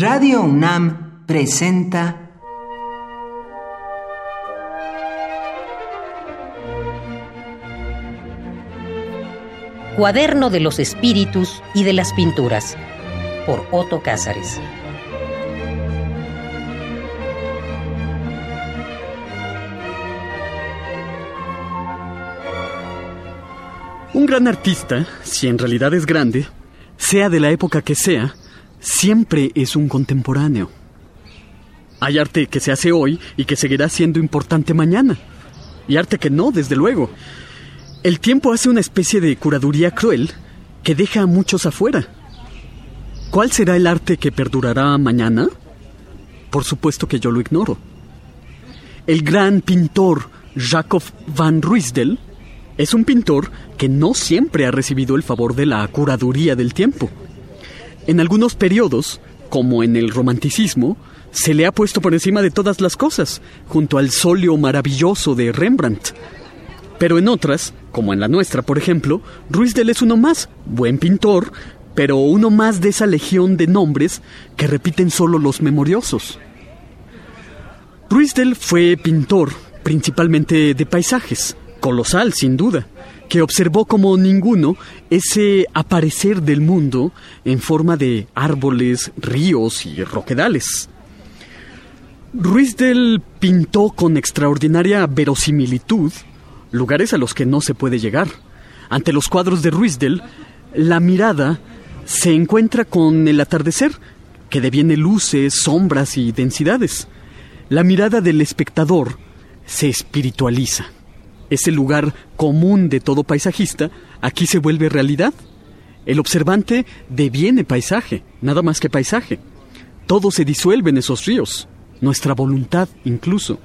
Radio UNAM presenta Cuaderno de los Espíritus y de las Pinturas por Otto Cázares. Un gran artista, si en realidad es grande, sea de la época que sea, siempre es un contemporáneo. Hay arte que se hace hoy y que seguirá siendo importante mañana. Y arte que no, desde luego. El tiempo hace una especie de curaduría cruel que deja a muchos afuera. ¿Cuál será el arte que perdurará mañana? Por supuesto que yo lo ignoro. El gran pintor Jacob van Ruysdael es un pintor que no siempre ha recibido el favor de la curaduría del tiempo. En algunos periodos, como en el romanticismo, se le ha puesto por encima de todas las cosas, junto al sóleo maravilloso de Rembrandt. Pero en otras, como en la nuestra, por ejemplo, Ruysdael es uno más, buen pintor, pero uno más de esa legión de nombres que repiten solo los memoriosos. Ruysdael fue pintor, principalmente de paisajes, colosal sin duda, que observó como ninguno ese aparecer del mundo en forma de árboles, ríos y roquedales. Ruysdael pintó con extraordinaria verosimilitud lugares a los que no se puede llegar. Ante los cuadros de Ruysdael, la mirada se encuentra con el atardecer, que deviene luces, sombras y densidades. La mirada del espectador se espiritualiza. Ese lugar común de todo paisajista aquí se vuelve realidad. El observante deviene paisaje, nada más que paisaje. Todo se disuelve en esos ríos, nuestra voluntad incluso.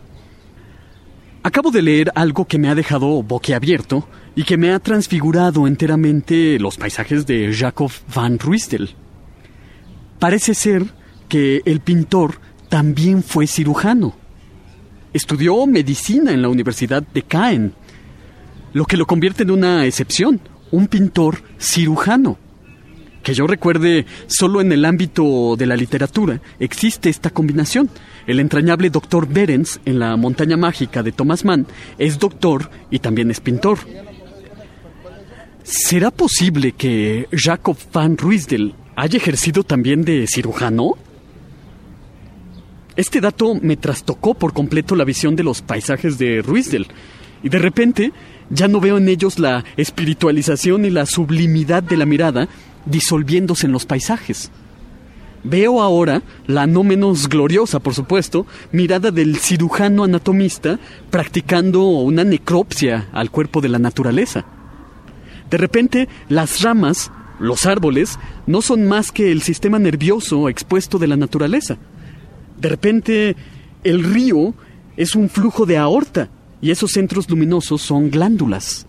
Acabo de leer algo que me ha dejado boquiabierto y que me ha transfigurado enteramente los paisajes de Jacob van Ruysdael. Parece ser que el pintor también fue cirujano. Estudió medicina en la Universidad de Caen, lo que lo convierte en una excepción, un pintor cirujano. Que yo recuerde, solo en el ámbito de la literatura existe esta combinación. El entrañable doctor Berens en La montaña mágica de Thomas Mann es doctor y también es pintor. ¿Será posible que Jacob van Ruysdael haya ejercido también de cirujano? Este dato me trastocó por completo la visión de los paisajes de Ruysdael y de repente ya no veo en ellos la espiritualización y la sublimidad de la mirada disolviéndose en los paisajes. Veo ahora la no menos gloriosa, por supuesto, mirada del cirujano anatomista practicando una necropsia al cuerpo de la naturaleza. De repente, las ramas, los árboles, no son más que el sistema nervioso expuesto de la naturaleza. De repente, el río es un flujo de aorta y esos centros luminosos son glándulas.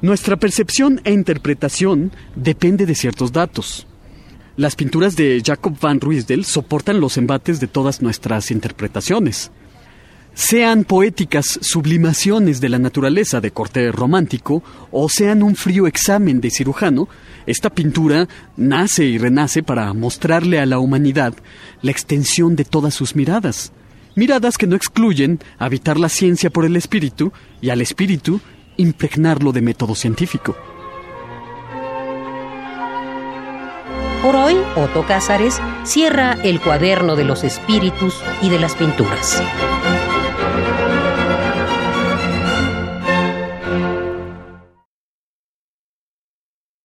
Nuestra percepción e interpretación depende de ciertos datos. Las pinturas de Jacob van Ruysdael soportan los embates de todas nuestras interpretaciones. Sean poéticas sublimaciones de la naturaleza de corte romántico o sean un frío examen de cirujano, esta pintura nace y renace para mostrarle a la humanidad la extensión de todas sus miradas. Miradas que no excluyen habitar la ciencia por el espíritu y al espíritu impregnarlo de método científico. Por hoy, Otto Cázares cierra el cuaderno de los espíritus y de las pinturas.